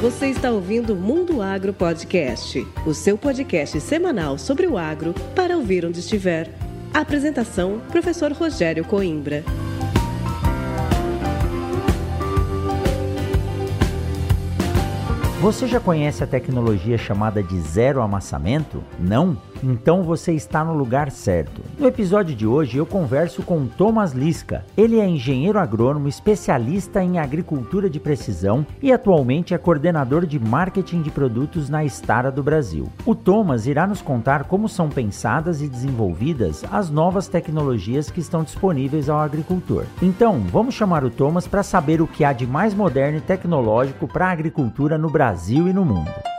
Você está ouvindo Mundo Agro Podcast, o seu podcast semanal sobre o agro para ouvir onde estiver. apresentação: Professor Rogério Coimbra. Você já conhece a tecnologia chamada de zero amassamento? Não? Então você está no lugar certo. No episódio de hoje eu converso com Thomas Lisca. Ele é engenheiro agrônomo especialista em agricultura de precisão e atualmente é coordenador de marketing de produtos na Stara do Brasil. O Thomas irá nos contar como são pensadas e desenvolvidas as novas tecnologias que estão disponíveis ao agricultor. Então, vamos chamar o Thomas para saber o que há de mais moderno e tecnológico para a agricultura no Brasil e no mundo.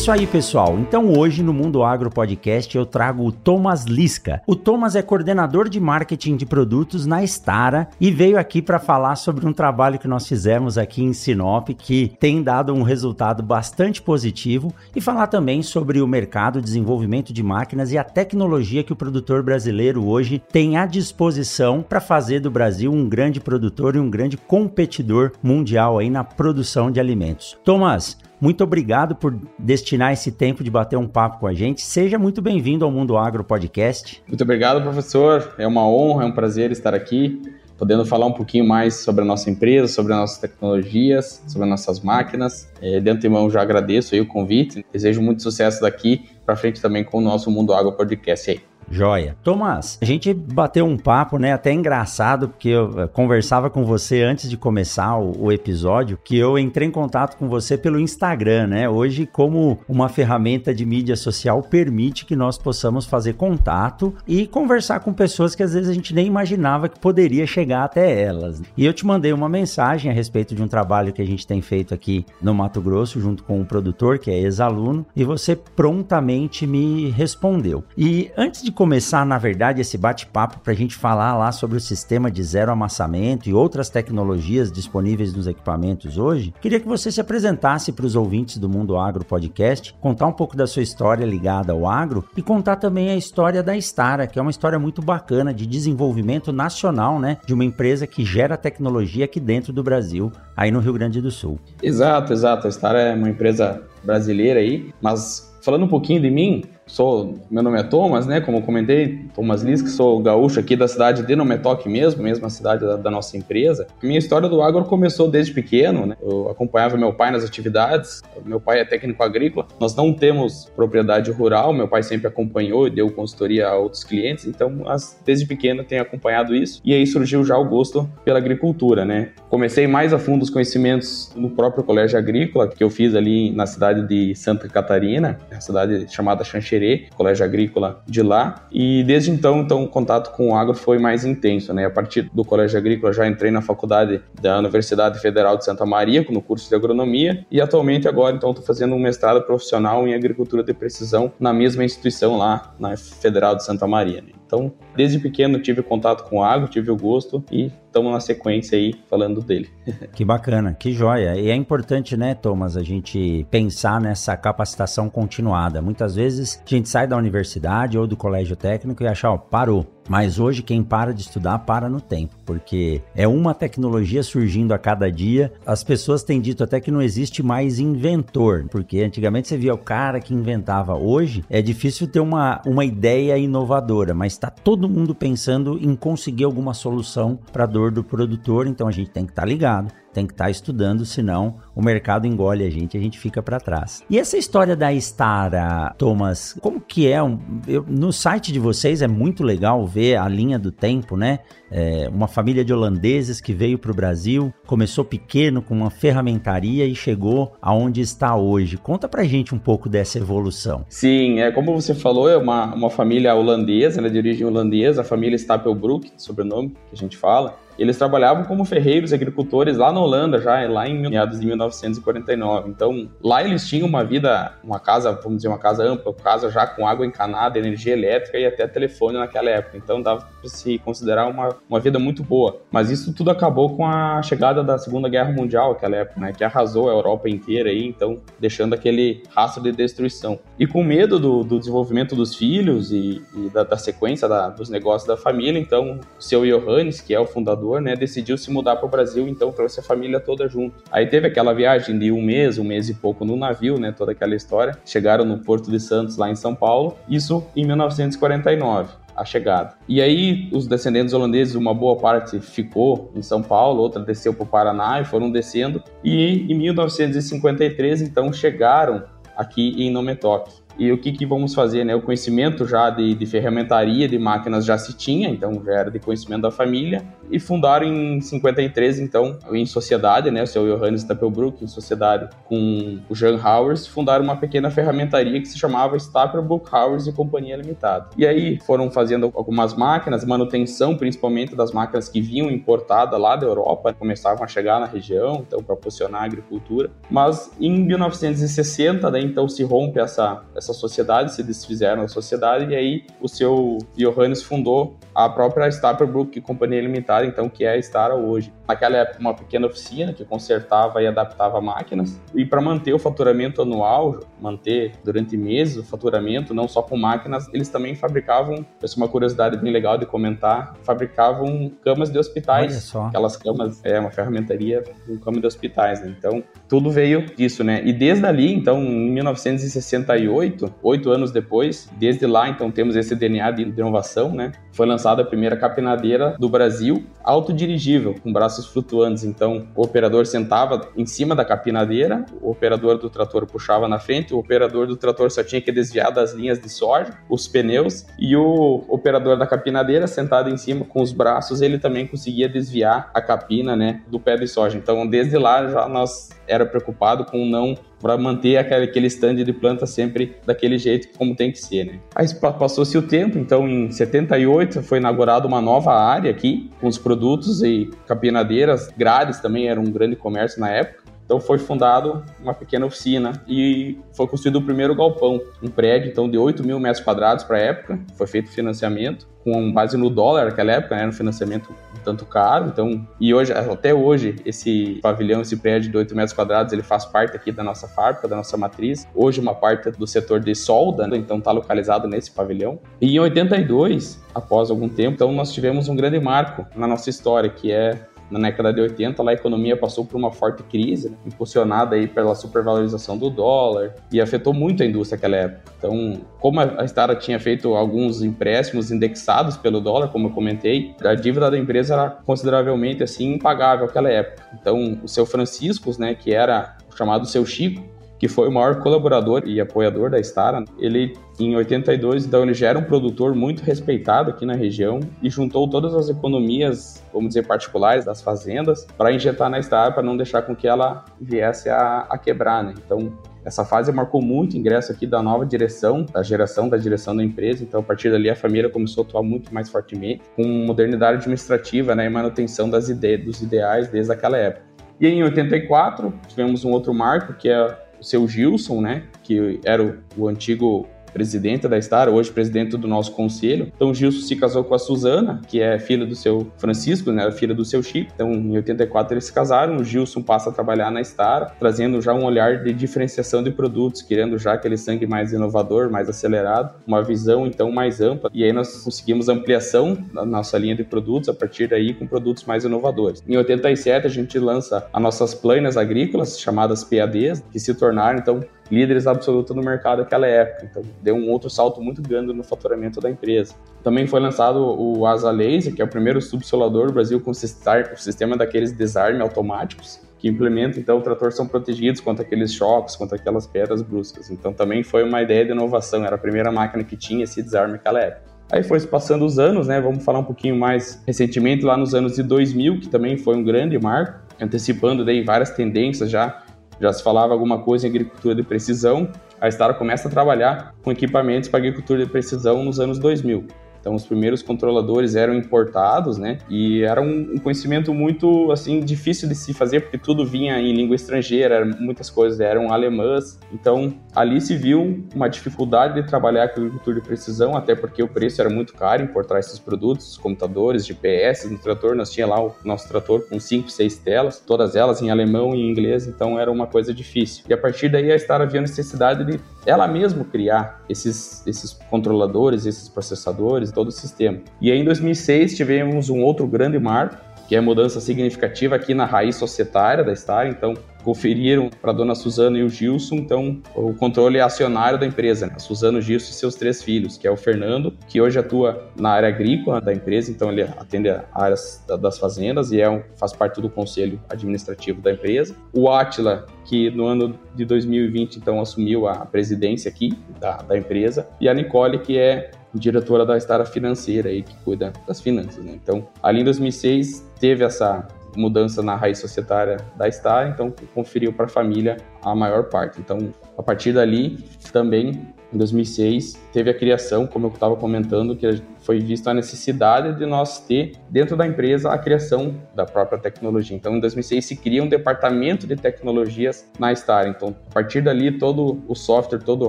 Isso aí, pessoal. Então hoje no Mundo Agro Podcast eu trago o Thomas Lisca. O Thomas é coordenador de marketing de produtos na Stara e veio aqui para falar sobre um trabalho que nós fizemos aqui em Sinop que tem dado um resultado bastante positivo e falar também sobre o mercado, desenvolvimento de máquinas e a tecnologia que o produtor brasileiro hoje tem à disposição para fazer do Brasil um grande produtor e um grande competidor mundial aí na produção de alimentos. Thomas, muito obrigado por destinar esse tempo de bater um papo com a gente. Seja muito bem-vindo ao Mundo Agro Podcast. Muito obrigado, professor. É uma honra, é um prazer estar aqui, podendo falar um pouquinho mais sobre a nossa empresa, sobre as nossas tecnologias, sobre as nossas máquinas. É, de antemão, já agradeço o convite. Desejo muito sucesso daqui para frente também com o nosso Mundo Agro Podcast aí. Joia. Tomás, a gente bateu um papo, né? Até engraçado, porque eu eh, conversava com você antes de começar o, o, episódio, que eu entrei em contato com você pelo Instagram, né? Hoje, como uma ferramenta de mídia social, permite que nós possamos fazer contato e conversar com pessoas que às vezes a gente nem imaginava que poderia chegar até elas. E eu te mandei uma mensagem a respeito de um trabalho que a gente tem feito aqui no Mato Grosso, junto com um produtor que é ex-aluno, e você prontamente me respondeu. E antes de começar, na verdade, esse bate-papo para a gente falar lá sobre o sistema de zero amassamento e outras tecnologias disponíveis nos equipamentos hoje, queria que você se apresentasse para os ouvintes do Mundo Agro Podcast, contar um pouco da sua história ligada ao agro e contar também a história da Stara, que é uma história muito bacana de desenvolvimento nacional, né, de uma empresa que gera tecnologia aqui dentro do Brasil, aí no Rio Grande do Sul. Exato, exato. A Stara é uma empresa brasileira aí, mas falando um pouquinho de mim, sou, meu nome é Thomas, né? Como eu comentei, Thomas Lisk, sou gaúcho aqui da cidade de Nometoc mesmo, mesma cidade da, da, nossa empresa. Minha história do agro começou desde pequeno, né? Eu acompanhava meu pai nas atividades. Meu pai é técnico agrícola. Nós não temos propriedade rural, meu pai sempre acompanhou e deu consultoria a outros clientes, então desde pequeno tenho acompanhado isso. E aí surgiu já o gosto pela agricultura, né? Comecei mais a fundo os conhecimentos no próprio colégio agrícola que eu fiz ali na cidade de Santa Catarina, a cidade chamada Xanxerê colégio agrícola de lá, e desde então, então o contato com o agro foi mais intenso, né? A partir do colégio agrícola já entrei na faculdade da Universidade Federal de Santa Maria, no curso de agronomia, e atualmente agora então estou fazendo um mestrado profissional em agricultura de precisão na mesma instituição lá, na Federal de Santa Maria. Né? Então, desde pequeno tive contato com agro, tive o gosto e estamos na sequência aí falando dele. que bacana, que joia. E é importante, né, Thomas, a gente pensar nessa capacitação continuada. Muitas vezes a gente sai da universidade ou do colégio técnico e achar, ó, parou mas hoje quem para de estudar para no tempo, porque é uma tecnologia surgindo a cada dia. As pessoas têm dito até que não existe mais inventor, porque antigamente você via o cara que inventava. Hoje é difícil ter uma, uma ideia inovadora, mas está todo mundo pensando em conseguir alguma solução para a dor do produtor, então a gente tem que estar tá ligado tem que estar tá estudando, senão o mercado engole a gente, a gente fica para trás. E essa história da Stara, Thomas, como que é? Um, eu, no site de vocês é muito legal ver a linha do tempo, né? É, uma família de holandeses que veio para o Brasil, começou pequeno com uma ferramentaria e chegou aonde está hoje. Conta pra gente um pouco dessa evolução. Sim, é como você falou, é uma, uma família holandesa, né, de origem holandesa, a família Stapelbrook, sobrenome que a gente fala. Eles trabalhavam como ferreiros agricultores lá na Holanda, já lá em meados de 1949. Então, lá eles tinham uma vida, uma casa, vamos dizer, uma casa ampla, casa já com água encanada, energia elétrica e até telefone naquela época. Então, dava para se considerar uma, uma vida muito boa. Mas isso tudo acabou com a chegada da Segunda Guerra Mundial, aquela época, né, que arrasou a Europa inteira aí, então deixando aquele rastro de destruição. E com medo do, do desenvolvimento dos filhos e, e da, da, sequência da, dos negócios da família, então o seu Johannes, que é o fundador, né, decidiu se mudar para o Brasil, então trouxe a família toda junto. Aí teve aquela viagem de um mês, um mês e pouco no navio, né, toda aquela história. Chegaram no Porto de Santos, lá em São Paulo, isso em 1949 a chegada. E aí os descendentes holandeses, uma boa parte ficou em São Paulo, outra desceu para o Paraná e foram descendo. E em 1953 então chegaram aqui em Nometok e o que, que vamos fazer, né? O conhecimento já de, de, ferramentaria, de máquinas já se tinha, então já era de conhecimento da família, e fundaram em 53, então, em sociedade, né? O seu Johannes Stapelbrook, em sociedade com o Jan Howers, fundaram uma pequena ferramentaria que se chamava Stapelbrook Howers e Companhia Limitada. E aí foram fazendo algumas máquinas, manutenção principalmente das máquinas que vinham importadas lá da Europa, começavam a chegar na região, então, para posicionar a agricultura. Mas em 1960, daí, então, se rompe essa, essa sociedade, se desfizeram da sociedade, e aí o seu Johannes fundou a própria Stapelbrook Companhia Limitada, então, que é a Stara hoje. Naquela época, uma pequena oficina que consertava e adaptava máquinas, e para manter o faturamento anual, manter durante meses o faturamento, não só com máquinas, eles também fabricavam, essa é uma curiosidade bem legal de comentar, fabricavam camas de hospitais. Aquelas camas, é uma ferramentaria com cama de hospitais, né? Então, tudo veio disso, né? E desde ali, então, em 1968, oito anos depois. Desde lá, então, temos esse DNA de inovação, né? Foi lançada a primeira capinadeira do Brasil, autodirigível, com braços flutuantes. Então, o operador sentava em cima da capinadeira, o operador do trator puxava na frente, o operador do trator só tinha que desviar das linhas de soja, os pneus, e o operador da capinadeira, sentado em cima com os braços, ele também conseguia desviar a capina, né, do pé de soja. Então, desde lá já nós era preocupado com não para manter aquele, aquele stand de planta sempre daquele jeito como tem que ser, né? Aí passou-se o tempo, então em 78 foi inaugurada uma nova área aqui, com os produtos e capinadeiras, grades também era um grande comércio na época. Então foi fundado uma pequena oficina e foi construído o primeiro galpão, um prédio então de 8 mil metros quadrados para a época, foi feito financiamento com base no dólar naquela época, né, um financiamento tanto caro, então, e hoje, até hoje, esse pavilhão, esse prédio de 8 metros quadrados, ele faz parte aqui da nossa fábrica, da nossa matriz, hoje uma parte do setor de solda, né, então está localizado nesse pavilhão, e em 82, após algum tempo, então nós tivemos um grande marco na nossa história, que é na década de 80, lá a economia passou por uma forte crise, né, impulsionada aí pela supervalorização do dólar e afetou muito a indústria naquela época. Então, como a Stara tinha feito alguns empréstimos indexados pelo dólar, como eu comentei, a dívida da empresa era consideravelmente assim impagável naquela época. Então, o seu Franciscos, né, que era chamado seu Chico, que foi o maior colaborador e apoiador da Stara. Ele, em 82, então ele já era um produtor muito respeitado aqui na região e juntou todas as economias, vamos dizer, particulares das fazendas para injetar na Stara para não deixar com que ela viesse a, a quebrar, né? Então, essa fase marcou muito o ingresso aqui da nova direção, da geração da direção da empresa. Então, a partir dali, a família começou a atuar muito mais fortemente, com modernidade administrativa né, e manutenção das ideias, dos ideais desde aquela época. E em 84, tivemos um outro marco, que é o seu Gilson, né, que era o, o antigo presidente da Star, hoje presidente do nosso conselho. Então, Gilson se casou com a Suzana, que é filha do seu Francisco, né, filha do seu Chico. Então, em 84 eles se casaram. O Gilson passa a trabalhar na Star, trazendo já um olhar de diferenciação de produtos, querendo já aquele sangue mais inovador, mais acelerado, uma visão então mais ampla. E aí nós conseguimos ampliação da nossa linha de produtos a partir daí com produtos mais inovadores. Em 87 a gente lança as nossas planas agrícolas, chamadas PADs, que se tornaram então líderes absolutos no mercado naquela época. Então, deu um outro salto muito grande no faturamento da empresa. Também foi lançado o Asa Laser, que é o primeiro subsolador do Brasil com o sistema daqueles desarme automáticos, que implementa, então, o trator são protegidos contra aqueles choques, contra aquelas pedras bruscas. Então, também foi uma ideia de inovação, era a primeira máquina que tinha esse desarme naquela época. Aí foi passando os anos, né? Vamos falar um pouquinho mais recentemente, lá nos anos de 2000, que também foi um grande marco, antecipando daí várias tendências já já se falava alguma coisa em agricultura de precisão, a Stara começa a trabalhar com equipamentos para agricultura de precisão nos anos 2000. Então, os primeiros controladores eram importados, né? E era um, conhecimento muito, assim, difícil de se fazer, porque tudo vinha em língua estrangeira, muitas coisas eram alemãs. Então, ali se viu uma dificuldade de trabalhar com agricultura de precisão, até porque o preço era muito caro importar esses produtos, computadores, GPS, no trator, nós tinha lá o nosso trator com 5, 6 telas, todas elas em alemão e inglês, então era uma coisa difícil. E a partir daí a Star havia necessidade de ela mesma criar esses, esses controladores, esses processadores, todo o sistema. E aí em 2006 tivemos um outro grande marco, que é mudança significativa aqui na raiz societária da Star, então conferiram para a dona Suzana e o Gilson, então, o controle acionário da empresa, né? Suzana, o Gilson e seus três filhos, que é o Fernando, que hoje atua na área agrícola da empresa, então ele atende a áreas das fazendas e é um, faz parte do conselho administrativo da empresa. O Atila, que no ano de 2020, então, assumiu a presidência aqui da, da empresa, e a Nicole, que é diretora da Estara Financeira aí, que cuida das finanças, né? Então, ali em 2006 teve essa mudança na raiz societária da Star, então conferiu para a família a maior parte. Então, a partir dali, também em 2006, teve a criação, como eu estava comentando, que foi vista a necessidade de nós ter dentro da empresa a criação da própria tecnologia. Então, em 2006 se cria um departamento de tecnologias na Star. Então, a partir dali, todo o software, todo o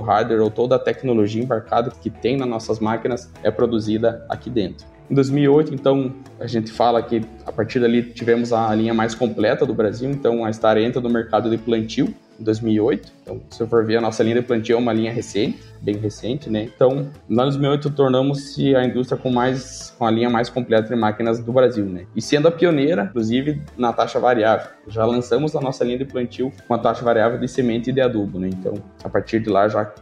hardware ou toda a tecnologia embarcada que tem nas nossas máquinas é produzida aqui dentro. Em 2008, então, a gente fala que a partir dali tivemos a linha mais completa do Brasil, então a Star entra no mercado de plantio em 2008. Então, se eu for ver, a nossa linha de plantio é uma linha recente, bem recente, né? Então, em 2008 tornamos-se a indústria com mais com a linha mais completa de máquinas do Brasil, né? E sendo a pioneira, inclusive, na taxa variável. Já lançamos a nossa linha de plantio com a taxa variável de semente e de adubo, né? Então, a partir de lá já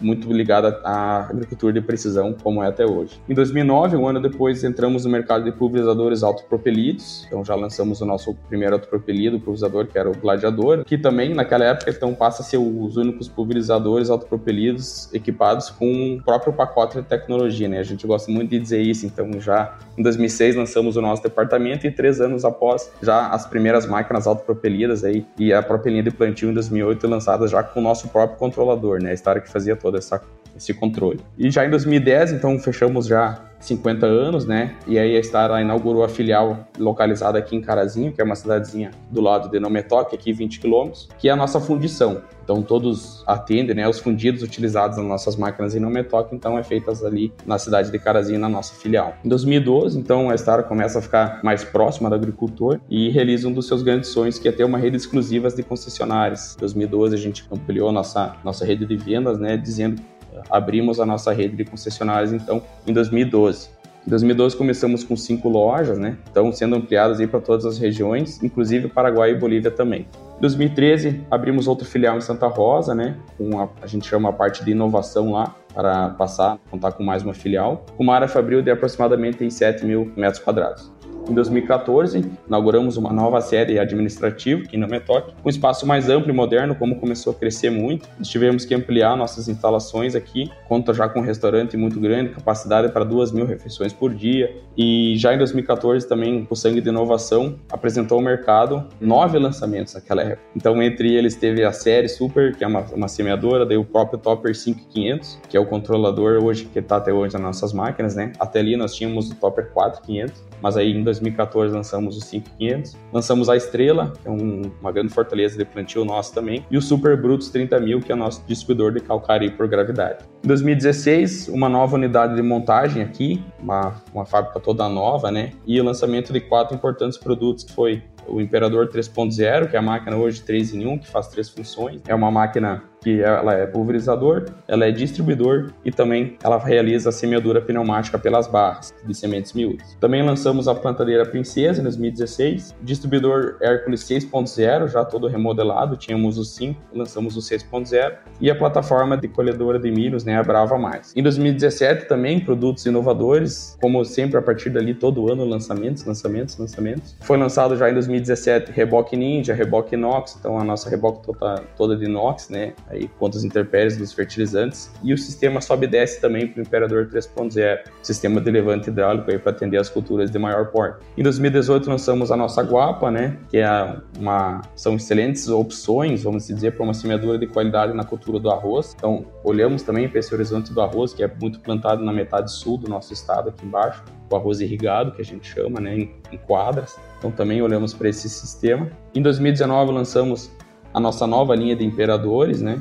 muito ligada à agricultura de precisão, como é até hoje. Em 2009, um ano depois, entramos no mercado de pulverizadores autopropelidos, então já lançamos o nosso primeiro autopropelido, pulverizador, que era o Gladiador, que também, naquela época, então passa a ser os únicos pulverizadores autopropelidos equipados com o próprio pacote de tecnologia, né? A gente gosta muito de dizer isso, então já em 2006 lançamos o nosso departamento e três anos após, já as primeiras máquinas autopropelidas aí e a própria linha de plantio em 2008 lançadas já com o nosso próprio controlador, né? A história que fazia todo essa, esse controle. E já em 2010, então, fechamos já 50 anos, né? E aí a Star inaugurou a filial localizada aqui em Carazinho, que é uma cidadezinha do lado de Nometoc, aqui 20 quilômetros, que é a nossa fundição. Então todos atendem, né? Os fundidos utilizados nas nossas máquinas em Nometoc, então é feitas ali na cidade de Carazinho, na nossa filial. Em 2012, então a Star começa a ficar mais próxima do agricultor e realiza um dos seus grandes sonhos, que é ter uma rede exclusiva de concessionárias. Em 2012 a gente ampliou nossa nossa rede de vendas, né? Dizendo abrimos a nossa rede de concessionárias então em 2012. Em 2012 começamos com cinco lojas, né? Então sendo ampliadas aí para todas as regiões, inclusive Paraguai e Bolívia também. Em 2013 abrimos outro filial em Santa Rosa, né? Com a, a gente chama a parte de inovação lá para passar contar com mais uma filial, com uma área fabril de aproximadamente 7 mil metros quadrados. Em 2014, inauguramos uma nova sede administrativa aqui no Metoc, com um espaço mais amplo e moderno, como começou a crescer muito. Nós tivemos que ampliar nossas instalações aqui, conta já com um restaurante muito grande, capacidade para duas mil refeições por dia. E já em 2014 também, o Sangue de Inovação apresentou ao mercado nove lançamentos naquela época. Então, entre eles teve a série Super, que é uma, uma semeadora, daí o próprio Topper 5500, que é o controlador hoje que está até hoje nas nossas máquinas, né? Até ali nós tínhamos o Topper 4500, mas aí em 2014 lançamos o 5500, lançamos a Estrela, que é um, uma grande fortaleza de plantio nosso também, e o Super Brutus 30000, que é nosso distribuidor de calcário por gravidade. Em 2016, uma nova unidade de montagem aqui, uma, uma fábrica toda nova, né, e o lançamento de quatro importantes produtos, que foi o Imperador 3.0, que é a máquina hoje 3 em 1, que faz três funções. É uma máquina que ela é pulverizador, ela é distribuidor e também ela realiza a semeadura pneumática pelas barras de sementes miúdas. Também lançamos a plantadeira Princesa em 2016, distribuidor Hércules 6.0, já todo remodelado, tínhamos o 5, lançamos o 6.0 e a plataforma de colhedora de milhos, né, a Brava Mais. Em 2017 também produtos inovadores, como sempre a partir dali todo ano lançamentos, lançamentos, lançamentos. Foi lançado já em 2017 reboque Ninja, reboque inox, então a nossa reboque toda, toda de inox, né, aí contra as intempéries dos fertilizantes, e o sistema sobe e desce também para o Imperador 3.0, sistema de levante hidráulico para atender as culturas de maior porte. Em 2018 lançamos a nossa Guapa, né, que é uma são excelentes opções, vamos dizer, para uma semeadura de qualidade na cultura do arroz. Então, olhamos também para esse horizonte do arroz, que é muito plantado na metade sul do nosso estado aqui embaixo, o arroz irrigado, que a gente chama, né, em, em quadras. Então, também olhamos para esse sistema. Em 2019 lançamos a nossa nova linha de imperadores, né?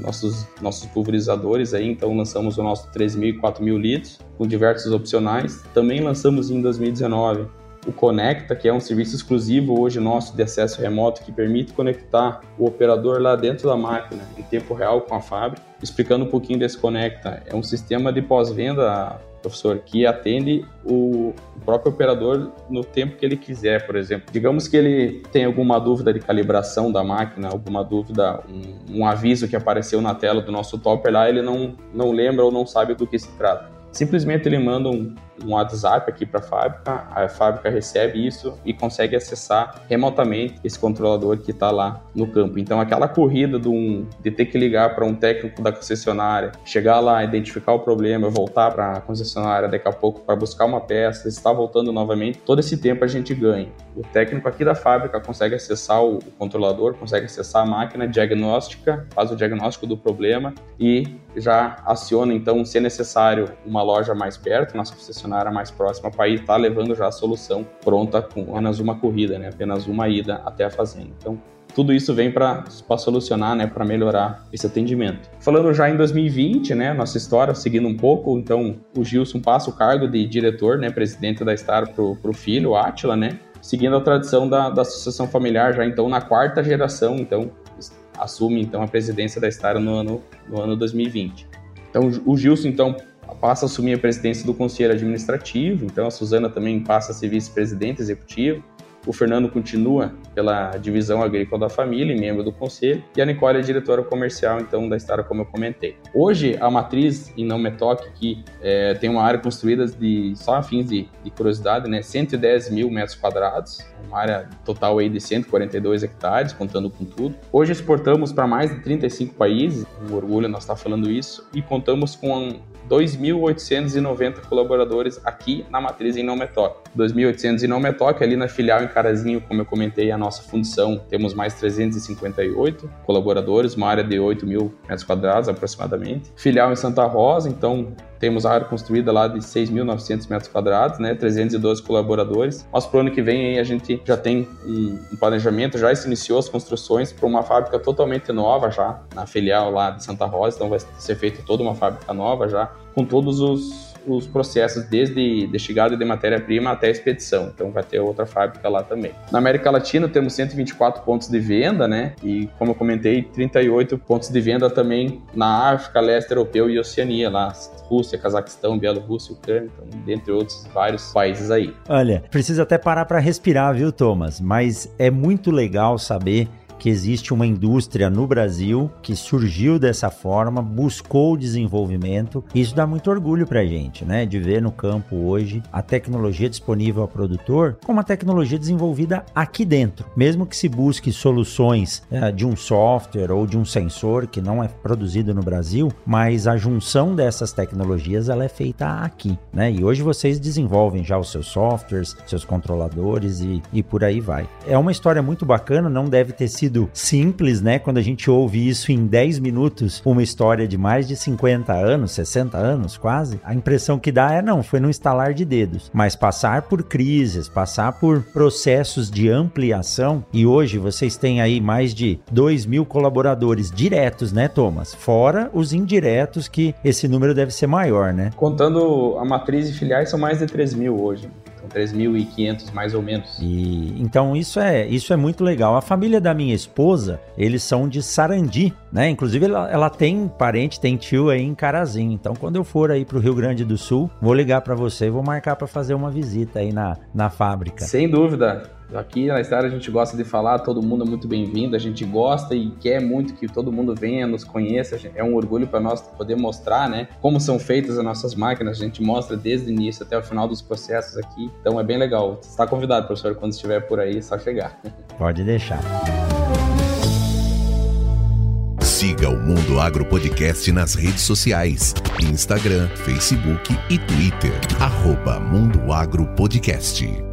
Nossos, nossos pulverizadores aí, então lançamos o nosso 3.000 e 4.000 litros, com diversos opcionais. Também lançamos em 2019 o Conecta, que é um serviço exclusivo hoje nosso de acesso remoto que permite conectar o operador lá dentro da máquina em tempo real com a fábrica. Explicando um pouquinho desse Conecta, é um sistema de pós-venda professor, que atende o próprio operador no tempo que ele quiser, por exemplo. Digamos que ele tem alguma dúvida de calibração da máquina, alguma dúvida, um, um aviso que apareceu na tela do nosso topper lá, ele não, não lembra ou não sabe do que se trata. Simplesmente ele manda um, um WhatsApp aqui para a fábrica, a fábrica recebe isso e consegue acessar remotamente esse controlador que está lá no campo. Então, aquela corrida de, um, de ter que ligar para um técnico da concessionária, chegar lá, identificar o problema, voltar para a concessionária daqui a pouco para buscar uma peça, estar voltando novamente, todo esse tempo a gente ganha. O técnico aqui da fábrica consegue acessar o controlador, consegue acessar a máquina diagnóstica, faz o diagnóstico do problema e já aciona, então, se é necessário, uma loja mais perto, nossa concessionária mais próxima para ir estar tá levando já a solução pronta com apenas uma corrida, né? apenas uma ida até a fazenda. Então, tudo isso vem para solucionar, né, para melhorar esse atendimento. Falando já em 2020, né, nossa história, seguindo um pouco, então o Gilson passa o cargo de diretor, né, presidente da Star para o filho, o Atila, né, seguindo a tradição da, da associação familiar, já então na quarta geração, então assume então a presidência da Star no ano, no ano 2020. Então o Gilson então passa a assumir a presidência do Conselho Administrativo, então a Suzana também passa a ser vice-presidente executivo. O Fernando continua pela divisão agrícola da família e membro do conselho. E a Nicole é diretora comercial, então, da Estara, como eu comentei. Hoje, a matriz em Não Me Toque, que é, tem uma área construída de, só a fins de, de curiosidade, né, 110 mil metros quadrados, uma área total aí de 142 hectares, contando com tudo. Hoje exportamos para mais de 35 países, um orgulho nós estar falando isso, e contamos com 2.890 colaboradores aqui na matriz em Não Me Toque. 2.800 em Não Me Toque, ali na filial em Carazinho, como eu comentei, a nossa função, temos mais 358 colaboradores, uma área de 8 mil metros quadrados aproximadamente. Filial em Santa Rosa, então temos a área construída lá de 6.900 metros quadrados, né, 312 colaboradores. Mas para o ano que vem aí, a gente já tem um, planejamento, já se iniciou as construções para uma fábrica totalmente nova já, na filial lá de Santa Rosa, então vai ser feita toda uma fábrica nova já, com todos os os processos desde de chegada de matéria-prima até a expedição. Então vai ter outra fábrica lá também. Na América Latina temos 124 pontos de venda, né? E como eu comentei, 38 pontos de venda também na África, leste europeu e Oceania, lá Rússia, Cazaquistão, Bielorrússia, Ucrânia, então, dentre outros vários países aí. Olha, precisa até parar para respirar, viu, Thomas? Mas é muito legal saber que existe uma indústria no Brasil que surgiu dessa forma, buscou desenvolvimento. Isso dá muito orgulho para a gente, né? De ver no campo hoje a tecnologia disponível ao produtor com uma tecnologia desenvolvida aqui dentro. Mesmo que se busque soluções é, de um software ou de um sensor que não é produzido no Brasil, mas a junção dessas tecnologias ela é feita aqui, né? E hoje vocês desenvolvem já os seus softwares, seus controladores e, e por aí vai. É uma história muito bacana, não deve ter sido sido simples, né? Quando a gente ouve isso em 10 minutos, uma história de mais de 50 anos, 60 anos quase, a impressão que dá é não, foi no instalar de dedos. Mas passar por crises, passar por processos de ampliação, e hoje vocês têm aí mais de 2 mil colaboradores diretos, né, Thomas? Fora os indiretos, que esse número deve ser maior, né? Contando a matriz e filiais, são mais de 3 mil hoje. 3.500 mais ou menos. E então isso é isso é muito legal. A família da minha esposa, eles são de Sarandi, né? Inclusive ela, ela tem parente, tem tio aí em Carazinho. Então quando eu for aí pro Rio Grande do Sul, vou ligar para você e vou marcar para fazer uma visita aí na, na fábrica. Sem dúvida. Aqui na Star a gente gosta de falar, todo mundo é muito bem-vindo, a gente gosta e quer muito que todo mundo venha, nos conheça. É um orgulho para nós poder mostrar, né, como são feitas as nossas máquinas. A gente mostra desde o início até o final dos processos aqui. Então é bem legal. Você está convidado, professor, quando estiver por aí, é só chegar. Pode deixar. Siga o Mundo Agro Podcast nas redes sociais: Instagram, Facebook e Twitter. Arroba Mundo Agro Podcast.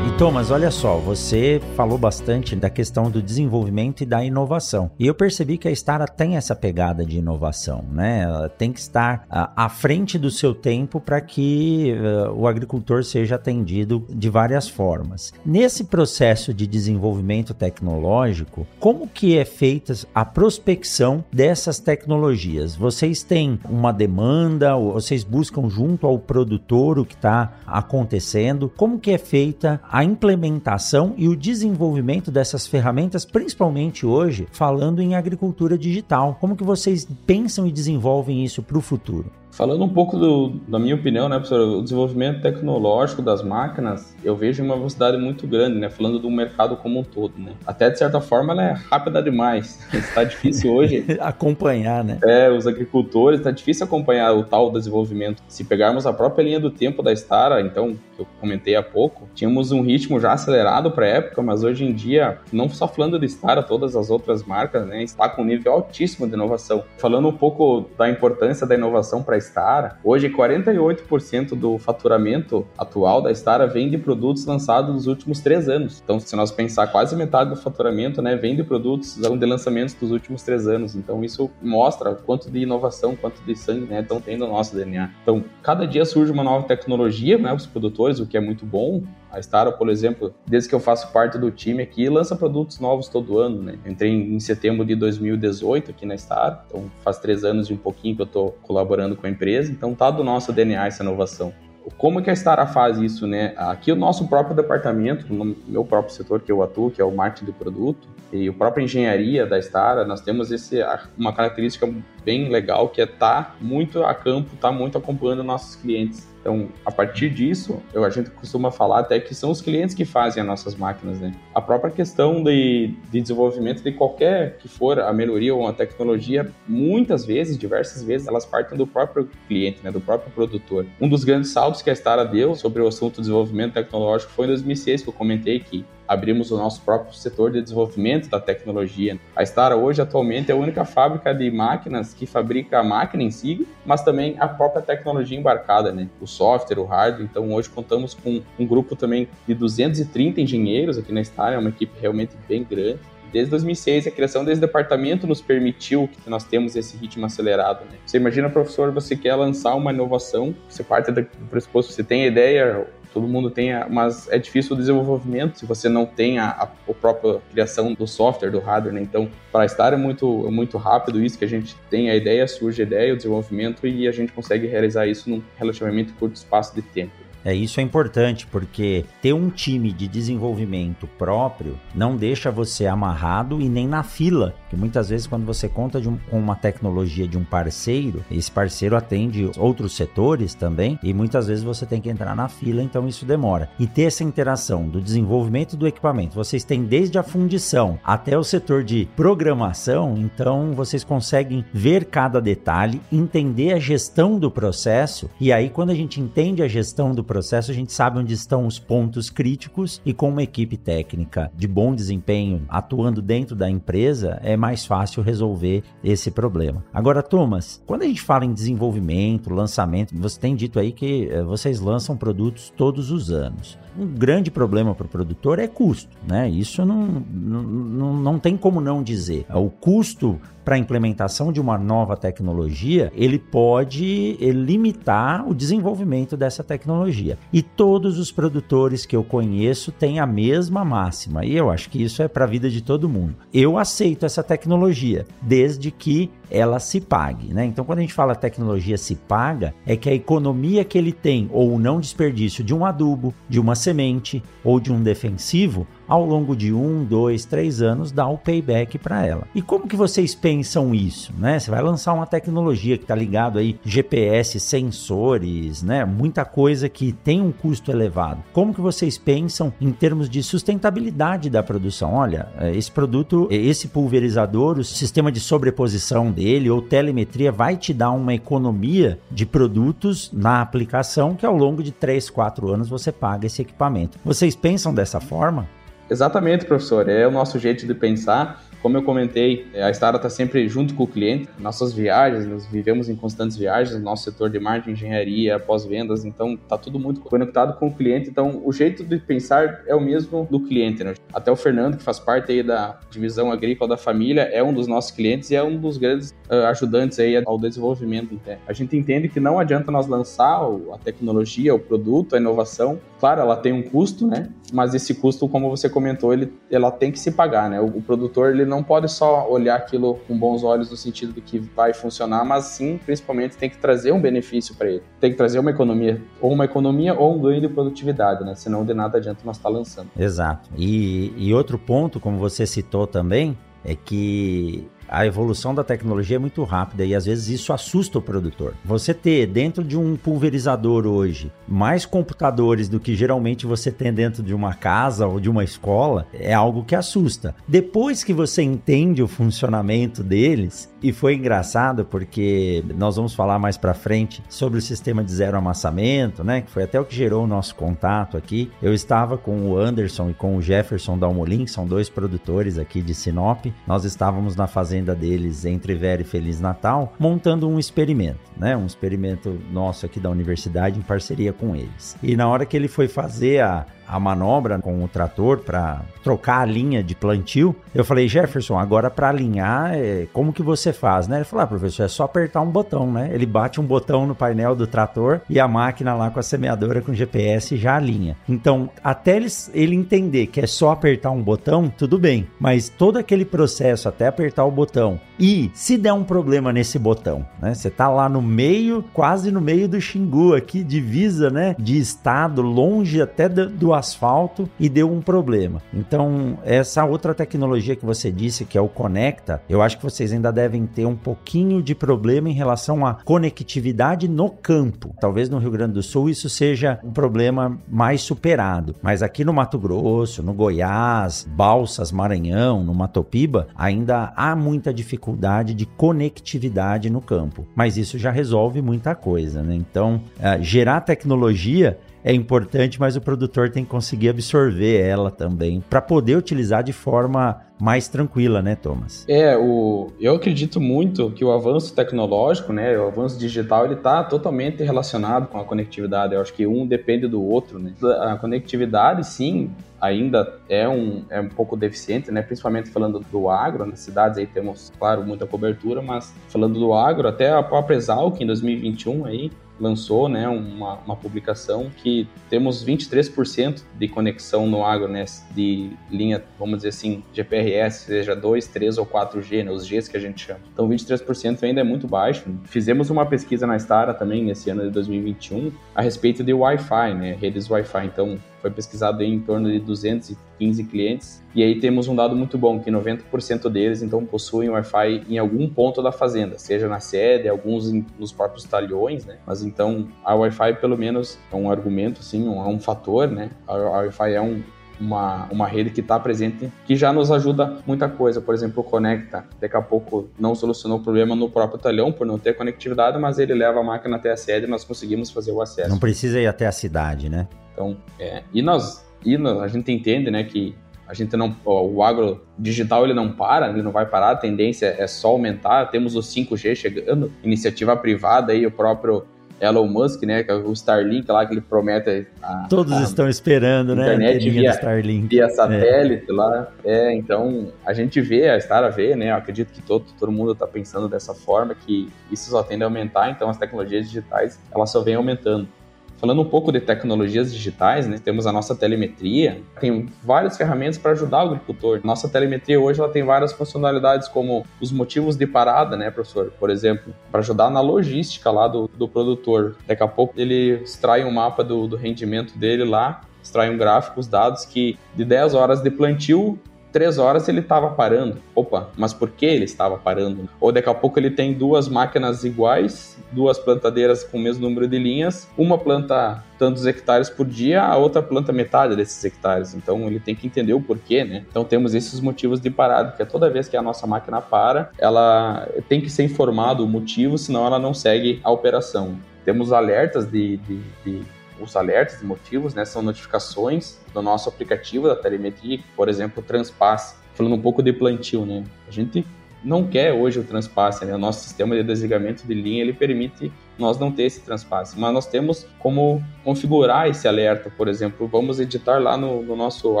Thomas, olha só, você falou bastante da questão do desenvolvimento e da inovação. E eu percebi que a Stara tem essa pegada de inovação, né? Ela tem que estar à frente do seu tempo para que uh, o agricultor seja atendido de várias formas. Nesse processo de desenvolvimento tecnológico, como que é feita a prospecção dessas tecnologias? Vocês têm uma demanda, vocês buscam junto ao produtor o que está acontecendo? Como que é feita a implementação e o desenvolvimento dessas ferramentas, principalmente hoje, falando em agricultura digital. Como que vocês pensam e desenvolvem isso para o futuro? Falando um pouco do, da minha opinião, né, professor, o desenvolvimento tecnológico das máquinas, eu vejo uma velocidade muito grande, né, falando do mercado como um todo, né. Até de certa forma ela é rápida demais. Está difícil hoje acompanhar, né? É, os agricultores, está difícil acompanhar o tal desenvolvimento. Se pegarmos a própria linha do tempo da Stara, então, que eu comentei há pouco, tínhamos um ritmo já acelerado para a época, mas hoje em dia, não só falando de Stara, todas as outras marcas, né, está com um nível altíssimo de inovação. Falando um pouco da importância da inovação para a Stara, hoje 48% do faturamento atual da Stara vem de produtos lançados nos últimos três anos. Então, se nós pensar quase metade do faturamento, né, vem de produtos de lançamentos dos últimos três anos. Então, isso mostra quanto de inovação, quanto de sangue, né, estão tendo no nosso DNA. Então, cada dia surge uma nova tecnologia, né, os produtores, o que é muito bom. A Stara, por exemplo, desde que eu faço parte do time aqui, lança produtos novos todo ano, né? Entrei em setembro de 2018 aqui na Stara, então faz três anos e um pouquinho que eu estou colaborando com a empresa, então tá do nosso DNA essa inovação. Como que a Stara faz isso, né? Aqui o nosso próprio departamento, no meu próprio setor que eu atuo, que é o marketing de produto, e a própria engenharia da Stara, nós temos esse, uma característica bem legal que é estar tá muito a campo, estar tá muito acompanhando nossos clientes. Então, a partir disso, eu, a gente costuma falar até que são os clientes que fazem as nossas máquinas, né? A própria questão de, de desenvolvimento de qualquer que for a melhoria ou a tecnologia, muitas vezes, diversas vezes, elas partem do próprio cliente, né? Do próprio produtor. Um dos grandes saltos que a Stara deu sobre o assunto desenvolvimento tecnológico foi em 2006, que eu comentei que abrimos o nosso próprio setor de desenvolvimento da tecnologia. A Stara hoje atualmente é a única fábrica de máquinas que fabrica a máquina em si, mas também a própria tecnologia embarcada, né? O software, o hardware. Então hoje contamos com um grupo também de 230 engenheiros aqui na Stara, é uma equipe realmente bem grande. Desde 2006, a criação desse departamento nos permitiu que nós temos esse ritmo acelerado. Né? Você imagina, professor, você quer lançar uma inovação, você parte do pressuposto, você tem a ideia, todo mundo tem, mas é difícil o desenvolvimento se você não tem a, a, a própria criação do software, do hardware, né? Então, para estar é muito, é muito rápido isso, que a gente tem a ideia, surge a ideia, o desenvolvimento e a gente consegue realizar isso num relativamente curto espaço de tempo. É, isso é importante porque ter um time de desenvolvimento próprio não deixa você amarrado e nem na fila. Que muitas vezes, quando você conta um, com uma tecnologia de um parceiro, esse parceiro atende outros setores também, e muitas vezes você tem que entrar na fila, então isso demora. E ter essa interação do desenvolvimento do equipamento, vocês têm desde a fundição até o setor de programação, então vocês conseguem ver cada detalhe, entender a gestão do processo, e aí quando a gente entende a gestão do processo, a gente sabe onde estão os pontos críticos e com uma equipe técnica de bom desempenho atuando dentro da empresa, é mais fácil resolver esse problema. Agora, Thomas, quando a gente fala em desenvolvimento, lançamento, você tem dito aí que eh, vocês lançam produtos todos os anos. Um grande problema para o produtor é custo, né? Isso não, não, não tem como não dizer. O custo para a implementação de uma nova tecnologia, ele pode eh, limitar o desenvolvimento dessa tecnologia. E todos os produtores que eu conheço têm a mesma máxima, e eu acho que isso é para a vida de todo mundo. Eu aceito essa tecnologia, desde que ela se pague, né? Então, quando a gente fala tecnologia se paga, é que a economia que ele tem ou o não desperdício de um adubo, de uma semente ou de um defensivo ao longo de um, dois, três anos dá o payback para ela. E como que vocês pensam isso, né? Você vai lançar uma tecnologia que está ligado aí GPS, sensores, né? Muita coisa que tem um custo elevado. Como que vocês pensam em termos de sustentabilidade da produção? Olha, é, esse produto, é, esse pulverizador, o sistema de sobreposição dele ou telemetria vai te dar uma economia de produtos na aplicação que ao longo de 3, 4 anos você paga esse equipamento. Vocês pensam dessa forma? Exatamente, professor. É o nosso jeito de pensar. Como eu comentei, é, a Stara está sempre junto com o cliente. Nossas viagens, nós vivemos em constantes viagens, no nosso setor de marketing, engenharia, pós-vendas, então está tudo muito conectado com o cliente. Então, o jeito de pensar é o mesmo do cliente. Né? Até o Fernando, que faz parte aí da divisão agrícola da família, é um dos nossos clientes e é um dos grandes uh, ajudantes aí ao desenvolvimento. Né? A gente entende que não adianta nós lançar a tecnologia, o produto, a inovação. Claro, ela tem um custo, né? Mas esse custo, como você comentou, ele, ela tem que se pagar, né? O, o produtor ele não pode só olhar aquilo com bons olhos no sentido de que vai funcionar, mas sim, principalmente, tem que trazer um benefício para ele. Tem que trazer uma economia, ou uma economia ou um ganho de produtividade, né? Senão de nada adianta nós estar tá lançando. Exato. E, e outro ponto, como você citou também, é que a evolução da tecnologia é muito rápida e às vezes isso assusta o produtor. Você ter dentro de um pulverizador hoje mais computadores do que geralmente você tem dentro de uma casa ou de uma escola é algo que assusta. Depois que você entende o funcionamento deles, e foi engraçado porque nós vamos falar mais para frente sobre o sistema de zero amassamento, né? Que foi até o que gerou o nosso contato aqui. Eu estava com o Anderson e com o Jefferson Dalmolin, que são dois produtores aqui de Sinop. Nós estávamos na fazenda deles entre Vera e Feliz Natal, montando um experimento, né? Um experimento nosso aqui da universidade em parceria com eles. E na hora que ele foi fazer a a manobra com o trator para trocar a linha de plantio. Eu falei, Jefferson, agora para alinhar, é, como que você faz, né? Ele falou, ah, professor, é só apertar um botão, né? Ele bate um botão no painel do trator e a máquina lá com a semeadora com GPS já alinha. Então, até ele entender que é só apertar um botão, tudo bem. Mas todo aquele processo até apertar o botão e se der um problema nesse botão, né? Você tá lá no meio, quase no meio do Xingu aqui, divisa, né? De estado, longe até do, do asfalto e deu um problema. Então, essa outra tecnologia que você disse, que é o Conecta, eu acho que vocês ainda devem ter um pouquinho de problema em relação à conectividade no campo. Talvez no Rio Grande do Sul isso seja um problema mais superado, mas aqui no Mato Grosso, no Goiás, Balsas, Maranhão, no Matopiba, ainda há muita dificuldade de conectividade no campo. Mas isso já resolve muita coisa, né? Então, uh, gerar tecnologia é importante, mas o produtor tem que conseguir absorver ela também para poder utilizar de forma mais tranquila, né, Thomas? É, o, eu acredito muito que o avanço tecnológico, né, o avanço digital, ele está totalmente relacionado com a conectividade. Eu acho que um depende do outro, né? A conectividade, sim, ainda é um, é um pouco deficiente, né? Principalmente falando do agro, nas cidades aí temos, claro, muita cobertura, mas falando do agro, até a própria Exalc em 2021 aí lançou né, uma, uma publicação que temos 23% de conexão no agro, né, de linha, vamos dizer assim, GPRS, seja 2, 3 ou 4G, né, os Gs que a gente chama. Então 23% ainda é muito baixo. Fizemos uma pesquisa na Stara também nesse ano de 2021 a respeito de Wi-Fi, né, redes Wi-Fi. Então foi pesquisado em torno de 215 clientes e aí temos um dado muito bom que 90% deles então possuem Wi-Fi em algum ponto da fazenda, seja na sede, alguns nos próprios talhões, né? Mas então a Wi-Fi pelo menos é um argumento, assim, é um fator, né? A, Wi-Fi é um uma, uma rede que está presente, que já nos ajuda muita coisa. Por exemplo, o Conecta, daqui a pouco não solucionou o problema no próprio talhão por não ter conectividade, mas ele leva a máquina até a sede e nós conseguimos fazer o acesso. Não precisa ir até a cidade, né? Então, é, e nós, e nós, a gente entende, né, que a gente não, o agro digital ele não para, ele não vai parar, a tendência é só aumentar. Temos o 5G chegando, iniciativa privada aí, o próprio Elon Musk, né, é o Starlink lá que ele promete. A, Todos a, estão esperando, né? Internet via, Starlink. via satélite é. lá. É, então a gente vê, a Star vê, né? Eu acredito que todo, todo mundo está pensando dessa forma que isso só tende a aumentar. Então as tecnologias digitais elas só vêm aumentando. Falando um pouco de tecnologias digitais, né, temos a nossa telemetria, tem várias ferramentas para ajudar o agricultor. Nossa telemetria hoje ela tem várias funcionalidades, como os motivos de parada, né, professor? Por exemplo, para ajudar na logística lá do, do produtor. Daqui a pouco ele extrai um mapa do, do rendimento dele lá, extrai um gráfico, os dados que de 10 horas de plantio três horas ele estava parando. Opa, mas por que ele estava parando? Ou daqui a pouco ele tem duas máquinas iguais, duas plantadeiras com o mesmo número de linhas, uma planta tantos hectares por dia, a outra planta metade desses hectares. Então ele tem que entender o porquê, né? Então temos esses motivos de parada, que é toda vez que a nossa máquina para, ela tem que ser informado o motivo, senão ela não segue a operação. Temos alertas de, de, de os alertas de motivos, né, são notificações do nosso aplicativo da telemetria, por exemplo, o Transpasse. Falando um pouco de plantio, né? A gente não quer hoje o transpasse, né? O nosso sistema de desligamento de linha, ele permite nós não ter esse transpasse, mas nós temos como configurar esse alerta, por exemplo, vamos editar lá no, no nosso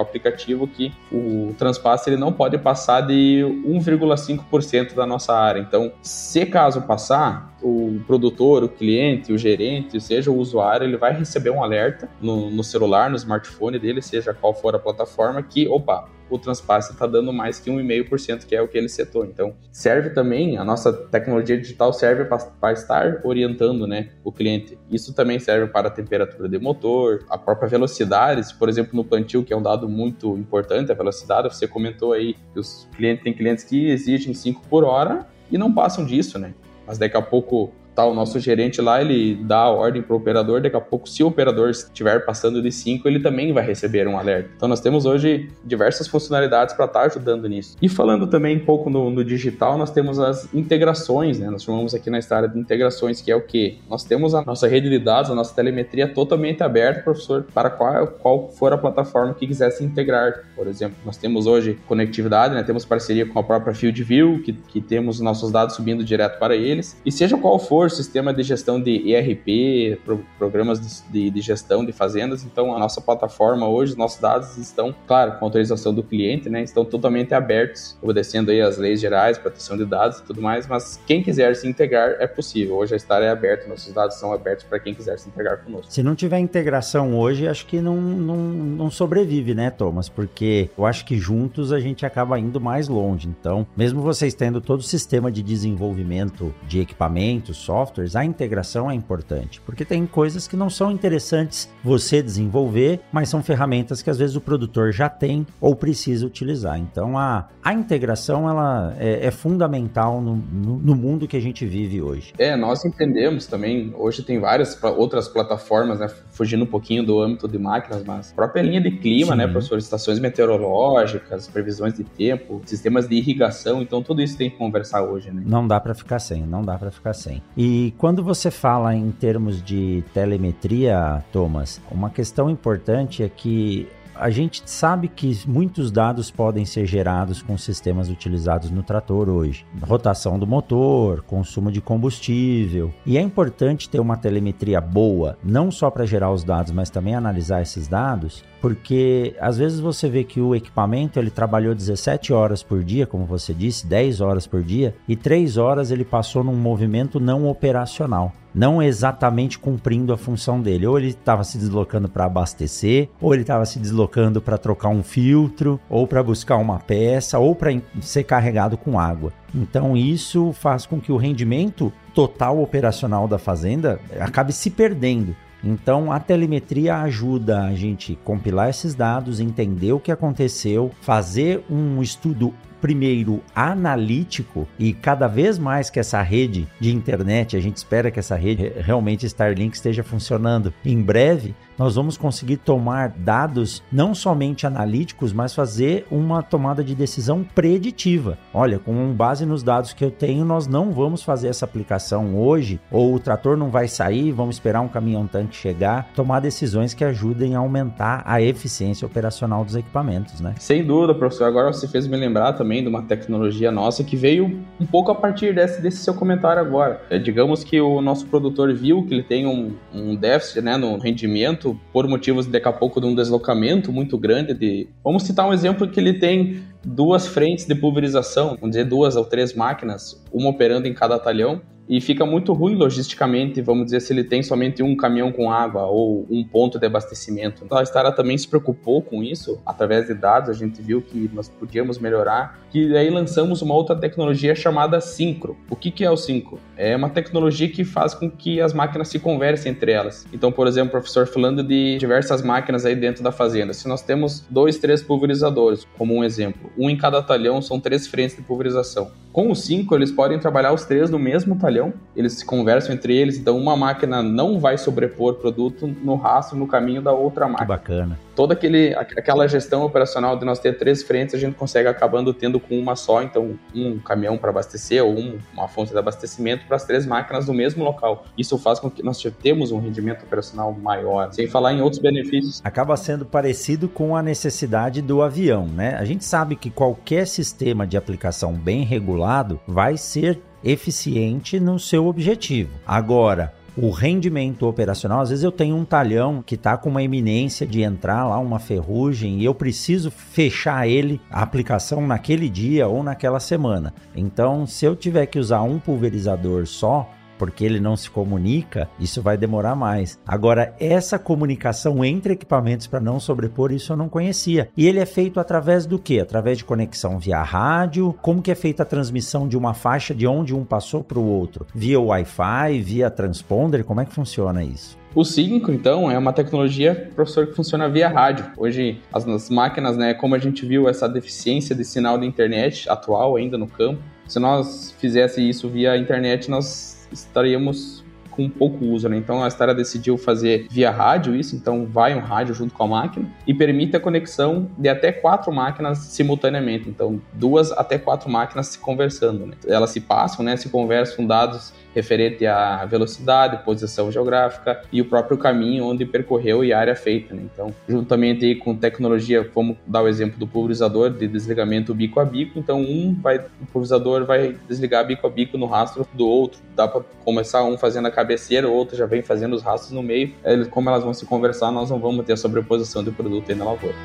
aplicativo que o transpasse ele não pode passar de 1,5% da nossa área. Então, se caso passar, o produtor, o cliente, o gerente, seja o usuário, ele vai receber um alerta no, no celular, no smartphone dele, seja qual for a plataforma, que, opa, o transpasse está dando mais que 1,5%, que é o que ele setou. Então, serve também, a nossa tecnologia digital serve para estar orientando né, o cliente. Isso também serve para a temperatura de motor, a própria velocidade, por exemplo, no plantio, que é um dado muito importante, a velocidade, você comentou aí que os clientes têm clientes que exigem 5 por hora e não passam disso, né? Mas daqui a pouco tá o nosso gerente lá, ele dá a ordem para o operador, daqui a pouco, se o operador estiver passando de 5, ele também vai receber um alerta. Então nós temos hoje diversas funcionalidades para estar tá ajudando nisso. E falando também um pouco no, no, digital, nós temos as integrações, né? Nós chamamos aqui na história de integrações, que é o que? Nós temos a nossa rede de dados, a nossa telemetria totalmente aberta, professor, para qual, qual for a plataforma que quiser se integrar. Por exemplo, nós temos hoje conectividade, né? Temos parceria com a própria FieldView, que, que temos nossos dados subindo direto para eles. E seja qual for sistema de gestão de ERP, pro, programas de, de, gestão de fazendas. Então, a nossa plataforma hoje, os nossos dados estão, claro, com autorização do cliente, né? Estão totalmente abertos, obedecendo aí as leis gerais, proteção de dados e tudo mais. Mas quem quiser se integrar é possível. Hoje a Star é aberta, nossos dados são abertos para quem quiser se integrar conosco. Se não tiver integração hoje, acho que não, não, não sobrevive, né, Thomas? Porque eu acho que juntos a gente acaba indo mais longe. Então, mesmo vocês tendo todo o sistema de desenvolvimento de equipamentos, softwares, a integração é importante, porque tem coisas que não são interessantes você desenvolver, mas são ferramentas que às vezes o produtor já tem ou precisa utilizar. Então a, a integração ela é, é fundamental no, no, no, mundo que a gente vive hoje. É, nós entendemos também, hoje tem várias outras plataformas, né, fugindo um pouquinho do âmbito de máquinas, mas a própria linha de clima, né, Sim. né, professor, estações meteorológicas, previsões de tempo, sistemas de irrigação, então tudo isso tem que conversar hoje, né? Não dá para ficar sem, não dá para ficar sem. E e quando você fala em termos de telemetria, Thomas, uma questão importante é que a gente sabe que muitos dados podem ser gerados com sistemas utilizados no trator hoje. Rotação do motor, consumo de combustível. E é importante ter uma telemetria boa, não só para gerar os dados, mas também analisar esses dados, porque às vezes você vê que o equipamento ele trabalhou 17 horas por dia, como você disse, 10 horas por dia, e 3 horas ele passou num movimento não operacional, não exatamente cumprindo a função dele. Ou ele estava se deslocando para abastecer, ou ele estava se deslocando para trocar um filtro, ou para buscar uma peça, ou para ser carregado com água. Então isso faz com que o rendimento total operacional da fazenda acabe se perdendo. Então a telemetria ajuda a gente compilar esses dados, entender o que aconteceu, fazer um estudo primeiro analítico e cada vez mais que essa rede de internet, a gente espera que essa rede realmente Starlink esteja funcionando. Em breve, nós vamos conseguir tomar dados não somente analíticos, mas fazer uma tomada de decisão preditiva. Olha, com base nos dados que eu tenho, nós não vamos fazer essa aplicação hoje, ou o trator não vai sair, vamos esperar um caminhão-tanque chegar, tomar decisões que ajudem a aumentar a eficiência operacional dos equipamentos, né? Sem dúvida, professor. Agora você fez me lembrar também de uma tecnologia nossa que veio um pouco a partir desse, desse seu comentário agora. É, digamos que o nosso produtor viu que ele tem um, um déficit né, no rendimento por motivos daqui a pouco de um deslocamento muito grande de. Vamos citar um exemplo que ele tem duas frentes de pulverização, vamos dizer duas ou três máquinas, uma operando em cada talhão. E fica muito ruim logisticamente, vamos dizer, se ele tem somente um caminhão com água ou um ponto de abastecimento. Então a Stara também se preocupou com isso, através de dados, a gente viu que nós podíamos melhorar, que aí lançamos uma outra tecnologia chamada Syncro. O que, que é o Syncro? É uma tecnologia que faz com que as máquinas se conversem entre elas. Então, por exemplo, o professor falando de diversas máquinas aí dentro da fazenda. Se nós temos dois, três pulverizadores, como um exemplo, um em cada talhão são três frentes de pulverização. Com os cinco, eles podem trabalhar os três no mesmo talhão, eles se conversam entre eles, então uma máquina não vai sobrepor produto no rastro, no caminho da outra máquina. Que bacana. Toda aquele, aquela gestão operacional de nós ter três frentes, a gente consegue acabando tendo com uma só, então um caminhão para abastecer ou um, uma fonte de abastecimento para as três máquinas no mesmo local. Isso faz com que nós temos um rendimento operacional maior, sem falar em outros benefícios. Acaba sendo parecido com a necessidade do avião, né? A gente sabe que qualquer sistema de aplicação bem regulado vai ser eficiente no seu objetivo. Agora, o rendimento operacional, às vezes eu tenho um talhão que está com uma eminência de entrar lá uma ferrugem e eu preciso fechar ele, a aplicação naquele dia ou naquela semana. Então, se eu tiver que usar um pulverizador só, porque ele não se comunica, isso vai demorar mais. Agora, essa comunicação entre equipamentos para não sobrepor, isso eu não conhecia. E ele é feito através do que? Através de conexão via rádio? Como que é feita a transmissão de uma faixa de onde um passou para o outro? Via Wi-Fi, via transponder? Como é que funciona isso? O 5, então, é uma tecnologia, professor, que funciona via rádio. Hoje, as, as máquinas, né, como a gente viu essa deficiência de sinal de internet atual ainda no campo, se nós fizesse isso via internet, nós estaríamos com pouco uso, né? Então a Stara decidiu fazer via rádio isso, então vai um rádio junto com a máquina e permite a conexão de até quatro máquinas simultaneamente. Então duas até quatro máquinas se conversando, né? Elas se passam, né? Se conversam dados referente à velocidade, posição geográfica e o próprio caminho onde percorreu e a área feita. Né? Então, juntamente com tecnologia, vamos dar o exemplo do pulverizador de desligamento bico a bico. Então, um vai, o pulverizador vai desligar bico a bico no rastro do outro. Dá para começar um fazendo a cabeceira, o outro já vem fazendo os rastros no meio. Como elas vão se conversar, nós não vamos ter a sobreposição do produto aí na lavoura.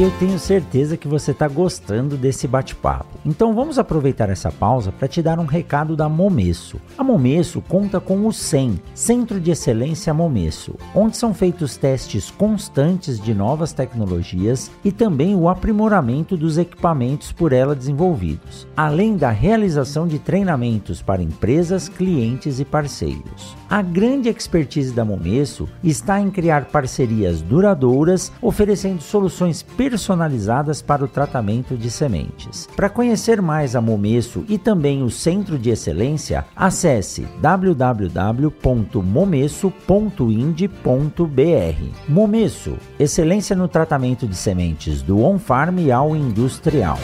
Eu tenho certeza que você está gostando desse bate-papo. Então vamos aproveitar essa pausa para te dar um recado da Momesso. A Momesso conta com o CEM, Centro de Excelência Momesso, onde são feitos testes constantes de novas tecnologias e também o aprimoramento dos equipamentos por ela desenvolvidos, além da realização de treinamentos para empresas, clientes e parceiros. A grande expertise da Momesso está em criar parcerias duradouras, oferecendo soluções personalizadas para o tratamento de sementes. Para conhecer mais a Momesso e também o Centro de Excelência, acesse www.momesso.ind.br. Momesso, excelência no tratamento de sementes do on-farm ao industrial.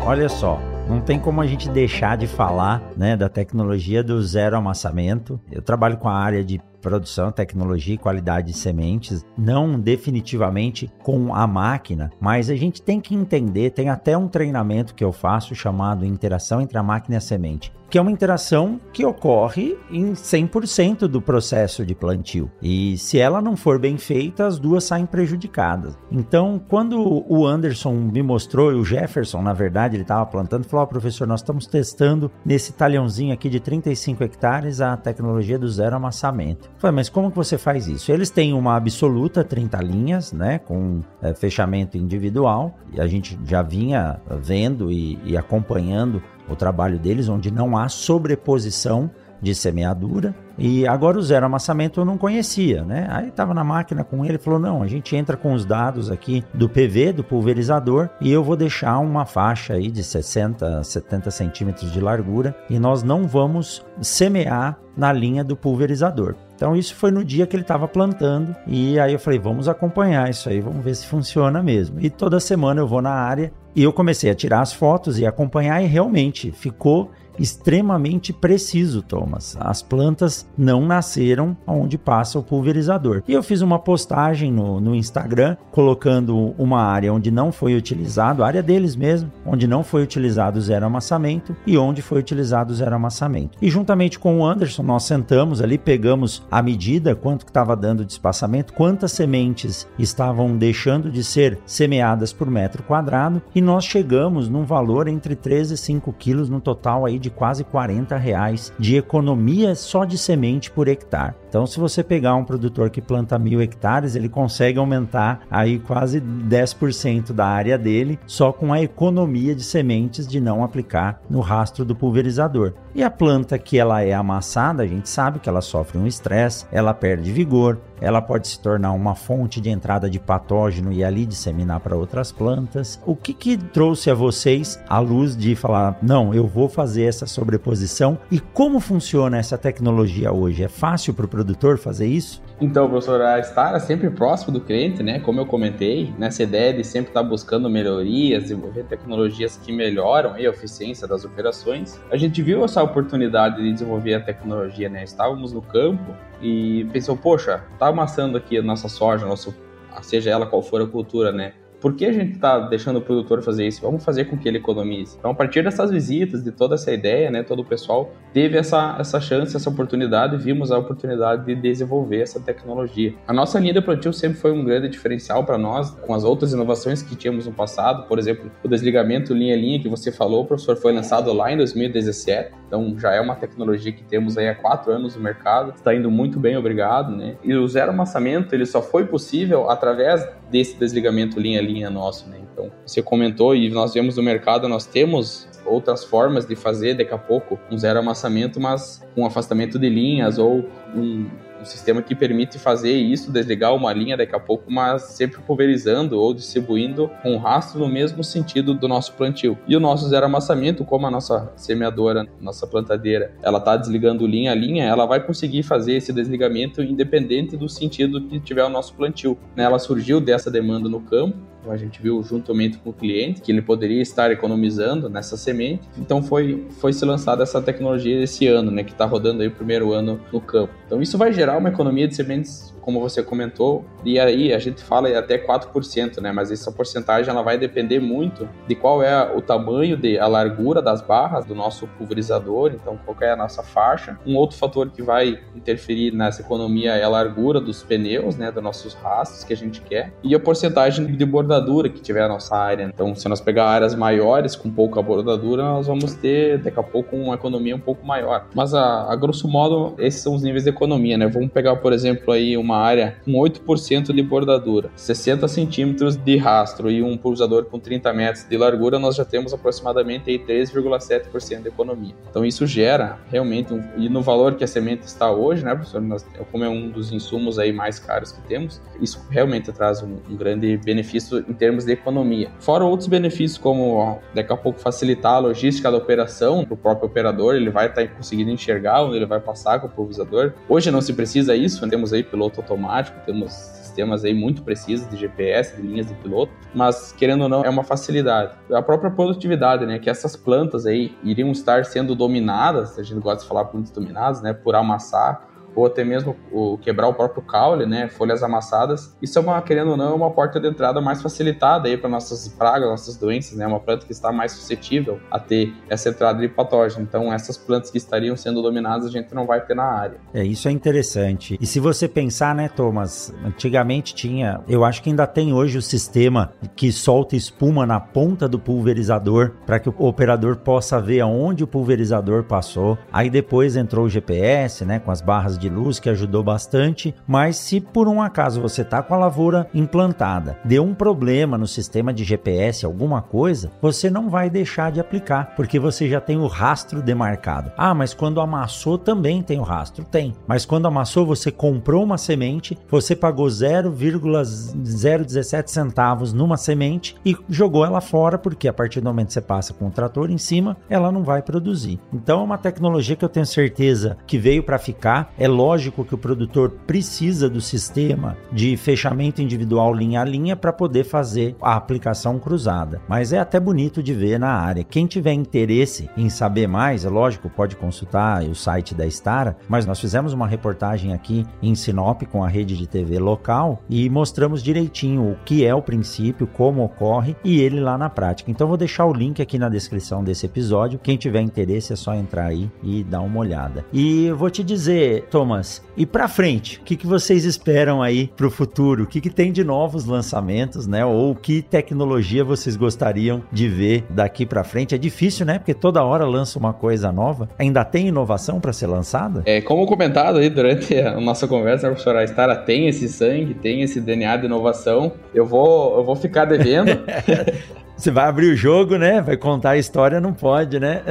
Olha só, não tem como a gente deixar de falar né, da tecnologia do zero amassamento. Eu trabalho com a área de produção, tecnologia e qualidade de sementes, não definitivamente com a máquina, mas a gente tem que entender, tem até um treinamento que eu faço chamado interação entre a máquina e a semente que é uma interação que ocorre em 100% do processo de plantio. E se ela não for bem feita, as duas saem prejudicadas. Então, quando o Anderson me mostrou, e o Jefferson, na verdade, ele estava plantando, falou: oh, professor, nós estamos testando nesse talhãozinho aqui de 35 hectares a tecnologia do zero amassamento. Falei, mas como que você faz isso? Eles têm uma absoluta 30 linhas, né, com é, fechamento individual, e a gente já vinha vendo e, e acompanhando o trabalho deles, onde não há sobreposição de semeadura. E agora o zero amassamento eu não conhecia, né? Aí estava na máquina com ele, falou: "Não, a gente entra com os dados aqui do PV, do pulverizador, e eu vou deixar uma faixa aí de 60, 70 centímetros de largura e nós não vamos semear na linha do pulverizador. Então isso foi no dia que ele estava plantando e aí eu falei, vamos acompanhar isso aí, vamos ver se funciona mesmo. E toda semana eu vou na área e eu comecei a tirar as fotos e acompanhar e realmente ficou extremamente preciso, Thomas. As plantas não nasceram onde passa o pulverizador. E eu fiz uma postagem no, no Instagram colocando uma área onde não foi utilizado, área deles mesmo, onde não foi utilizado zero amassamento e onde foi utilizado zero amassamento. E juntamente com o Anderson, nós sentamos ali, pegamos a medida, quanto que estava dando de espaçamento, quantas sementes estavam deixando de ser semeadas por metro quadrado e nós chegamos num valor entre 13 e 5 quilos no total aí de quase 40 reais de economia só de semente por hectare. Então, se você pegar um produtor que planta mil hectares, ele consegue aumentar aí quase 10% da área dele só com a economia de sementes de não aplicar no rastro do pulverizador. E a planta que ela é amassada, a gente sabe que ela sofre um estresse, ela perde vigor, ela pode se tornar uma fonte de entrada de patógeno e ali disseminar para outras plantas. O que, que trouxe a vocês a luz de falar, não, eu vou fazer essa sobreposição e como funciona essa tecnologia hoje? É fácil para o produtor fazer isso? Então, professor, estar é sempre próximo do cliente, né? Como eu comentei, nessa ideia de sempre estar buscando melhorias, desenvolver tecnologias que melhoram a eficiência das operações, a gente viu essa oportunidade de desenvolver a tecnologia, né? Estávamos no campo e pensou, poxa, tá amassando aqui a nossa soja, nosso, seja ela qual for a cultura, né? Por que a gente está deixando o produtor fazer isso? Vamos fazer com que ele economize. Então, a partir dessas visitas, de toda essa ideia, né, todo o pessoal teve essa, essa chance, essa oportunidade, vimos a oportunidade de desenvolver essa tecnologia. A nossa linha de plantio sempre foi um grande diferencial para nós, com as outras inovações que tínhamos no passado. Por exemplo, o desligamento linha-linha que você falou, professor, foi lançado lá em 2017. Então, já é uma tecnologia que temos aí há quatro anos no mercado. Está indo muito bem, obrigado. Né? E o zero amassamento, ele só foi possível através desse desligamento linha-linha nosso, né? Então, você comentou e nós vemos no mercado, nós temos outras formas de fazer daqui a pouco um zero amassamento, mas com afastamento de linhas ou um sistema que permite fazer isso, desligar uma linha daqui a pouco, mas sempre pulverizando ou distribuindo um rastro no mesmo sentido do nosso plantio. E o nosso zero amassamento, como a nossa semeadora, nossa plantadeira, ela está desligando linha a linha, ela vai conseguir fazer esse desligamento independente do sentido que tiver o nosso plantio. Né? Ela surgiu dessa demanda no campo, a gente viu juntamente com o cliente que ele poderia estar economizando nessa semente. Então foi foi se lançada essa tecnologia esse ano, né, que está rodando aí o primeiro ano no campo. Então isso vai gerar uma economia de sementes como você comentou, e aí a gente fala até 4%, né? Mas essa porcentagem ela vai depender muito de qual é o tamanho, de, a largura das barras do nosso pulverizador, então qual é a nossa faixa. Um outro fator que vai interferir nessa economia é a largura dos pneus, né? Dos nossos rastros que a gente quer, e a porcentagem de bordadura que tiver a nossa área. Então, se nós pegar áreas maiores com pouca bordadura, nós vamos ter daqui a pouco uma economia um pouco maior. Mas a, a grosso modo, esses são os níveis de economia, né? Vamos pegar, por exemplo, aí uma área com 8% de bordadura, 60 centímetros de rastro e um pulsador com 30 metros de largura, nós já temos aproximadamente 3,7% de economia. Então isso gera realmente, um, e no valor que a semente está hoje, né, professor, nós, como é um dos insumos aí mais caros que temos, isso realmente traz um, um grande benefício em termos de economia. Fora outros benefícios, como ó, daqui a pouco facilitar a logística da operação para o próprio operador, ele vai estar tá conseguindo enxergar onde ele vai passar com o pulverizador. Hoje não se precisa isso, temos aí piloto automático, temos sistemas aí muito precisos de GPS, de linhas de piloto, mas querendo ou não, é uma facilidade. A própria produtividade, né, que essas plantas aí iriam estar sendo dominadas, a gente gosta de falar muito dominadas, né, por amassar ou até mesmo o quebrar o próprio caule, né, folhas amassadas. Isso é uma, querendo ou não, é uma porta de entrada mais facilitada aí para nossas pragas, nossas doenças, né, uma planta que está mais suscetível a ter essa entrada de patógeno. Então, essas plantas que estariam sendo dominadas, a gente não vai ter na área. É, isso é interessante. E se você pensar, né, Thomas, antigamente tinha, eu acho que ainda tem hoje o sistema que solta espuma na ponta do pulverizador para que o operador possa ver aonde o pulverizador passou. Aí depois entrou o GPS, né, com as barras de de luz que ajudou bastante, mas se por um acaso você está com a lavoura implantada, deu um problema no sistema de GPS, alguma coisa, você não vai deixar de aplicar, porque você já tem o rastro demarcado. Ah, mas quando amassou também tem o rastro? Tem. Mas quando amassou, você comprou uma semente, você pagou 0,017 centavos numa semente e jogou ela fora, porque a partir do momento que você passa com o trator em cima, ela não vai produzir. Então é uma tecnologia que eu tenho certeza que veio para ficar. É lógico que o produtor precisa do sistema de fechamento individual linha a linha para poder fazer a aplicação cruzada. Mas é até bonito de ver na área. Quem tiver interesse em saber mais, é lógico, pode consultar o site da Stara, mas nós fizemos uma reportagem aqui em Sinop com a rede de TV local e mostramos direitinho o que é o princípio, como ocorre e ele lá na prática. Então vou deixar o link aqui na descrição desse episódio. Quem tiver interesse é só entrar aí e dar uma olhada. E vou te dizer, Thomas, e para frente, o que, que vocês esperam aí para o futuro? O que, que tem de novos lançamentos, né? Ou que tecnologia vocês gostariam de ver daqui para frente? É difícil, né? Porque toda hora lança uma coisa nova. Ainda tem inovação para ser lançada? É, como comentado aí durante a nossa conversa, a professora Stara tem esse sangue, tem esse DNA de inovação. Eu vou, eu vou ficar devendo. Você vai abrir o jogo, né? Vai contar a história, não pode, né?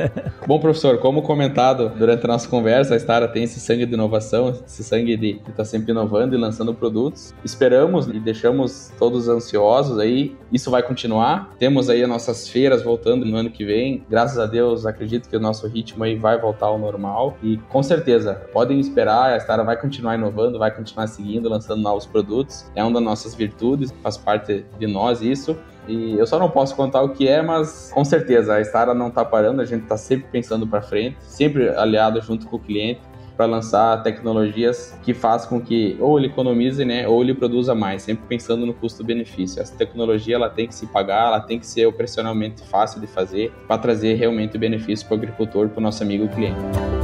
Bom, professor, como comentado durante a nossa conversa, a Stara tem esse sangue de inovação, esse sangue de estar tá sempre inovando e lançando produtos. Esperamos e deixamos todos ansiosos aí. Isso vai continuar. Temos aí as nossas feiras voltando no ano que vem. Graças a Deus, acredito que o nosso ritmo aí vai voltar ao normal. E com certeza, podem esperar, a Stara vai continuar inovando, vai continuar seguindo, lançando novos produtos. É uma das nossas virtudes, faz parte de nós isso. E eu só não posso contar o que é, mas com certeza a Stara não está parando, a gente está sempre pensando para frente, sempre aliado junto com o cliente para lançar tecnologias que faz com que ou ele economize, né, ou ele produza mais, sempre pensando no custo-benefício. Essa tecnologia ela tem que se pagar, ela tem que ser operacionalmente fácil de fazer para trazer realmente benefício para o agricultor, para o nosso amigo cliente.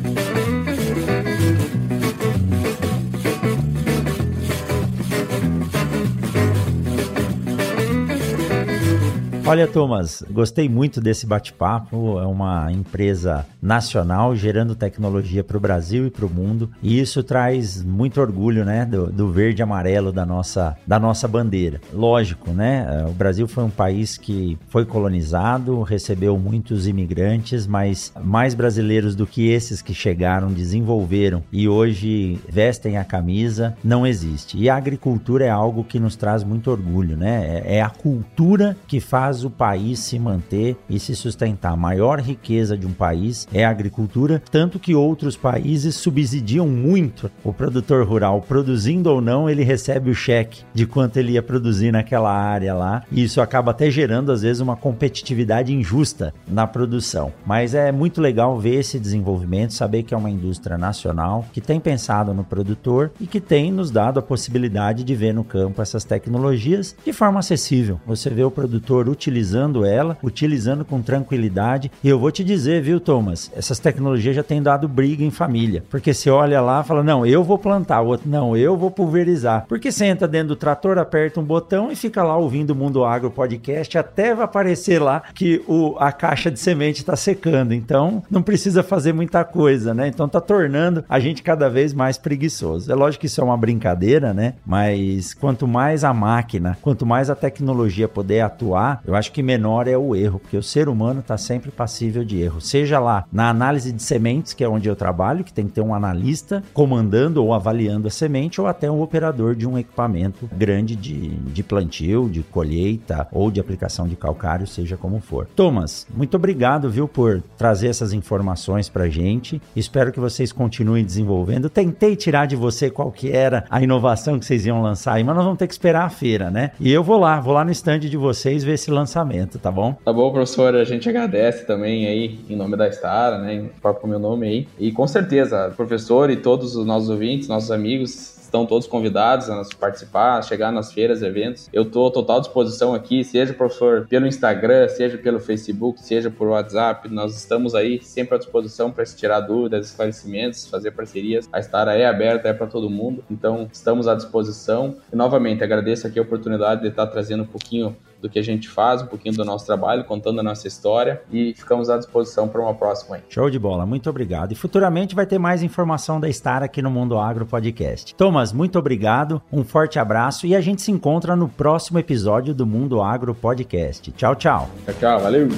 Olha, Thomas, gostei muito desse bate-papo. É uma empresa nacional gerando tecnologia para o Brasil e para o mundo. E isso traz muito orgulho, né, do, do, verde e amarelo da nossa, da nossa bandeira. Lógico, né? O Brasil foi um país que foi colonizado, recebeu muitos imigrantes, mas mais brasileiros do que esses que chegaram, desenvolveram e hoje vestem a camisa, não existe. E a agricultura é algo que nos traz muito orgulho, né? É, é a cultura que faz o país se manter e se sustentar. A maior riqueza de um país é a agricultura, tanto que outros países subsidiam muito o produtor rural, produzindo ou não, ele recebe o cheque de quanto ele ia produzir naquela área lá, e isso acaba até gerando às vezes uma competitividade injusta na produção. Mas é muito legal ver esse desenvolvimento, saber que é uma indústria nacional que tem pensado no produtor e que tem nos dado a possibilidade de ver no campo essas tecnologias de forma acessível. Você vê o produtor utilizando utilizando ela, utilizando com tranquilidade. E eu vou te dizer, viu, Thomas, essas tecnologias já têm dado briga em família. Porque você olha lá fala, não, eu vou plantar, o outro, não, eu vou pulverizar. Porque você entra dentro do trator, aperta um botão e fica lá ouvindo o Mundo Agro Podcast, até vai aparecer lá que o, a caixa de semente está secando. Então, não precisa fazer muita coisa, né? Então, tá tornando a gente cada vez mais preguiçoso. É lógico que isso é uma brincadeira, né? Mas quanto mais a máquina, quanto mais a tecnologia puder atuar, eu acho que menor é o erro, porque o ser humano está sempre passível de erro. Seja lá na análise de sementes, que é onde eu trabalho, que tem que ter um analista comandando ou avaliando a semente, ou até um operador de um equipamento grande de, de plantio, de colheita ou de aplicação de calcário, seja como for. Thomas, muito obrigado, viu, por trazer essas informações para gente. Espero que vocês continuem desenvolvendo. Tentei tirar de você qual que era a inovação que vocês iam lançar aí, mas nós vamos ter que esperar a feira, né? E eu vou lá, vou lá no stand de vocês ver lançamento lançamento, tá bom? Tá bom, professor. A gente agradece também aí, em nome da Star, né? Em próprio meu nome aí. E com certeza, professor e todos os nossos ouvintes, nossos amigos, estão todos convidados a participar, a chegar nas feiras, eventos. Eu estou total disposição aqui, seja professor pelo Instagram, seja pelo Facebook, seja por WhatsApp. Nós estamos aí sempre à disposição para se tirar dúvidas, esclarecimentos, fazer parcerias. A Estara é aberta, é para todo mundo, então estamos à disposição. E novamente agradeço aqui a oportunidade de estar trazendo um pouquinho do que a gente faz, um pouquinho do nosso trabalho, contando a nossa história e ficamos à disposição para uma próxima. Aí. Show de bola, muito obrigado. E futuramente vai ter mais informação da Star aqui no Mundo Agro Podcast. Thomas, muito obrigado, um forte abraço e a gente se encontra no próximo episódio do Mundo Agro Podcast. Tchau, tchau. Tchau, tchau, valeu.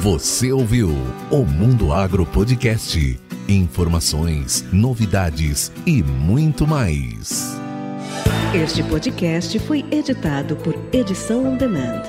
Você ouviu o Mundo Agro Podcast. Informações, novidades e muito mais. Este podcast foi editado por Edição On Demand.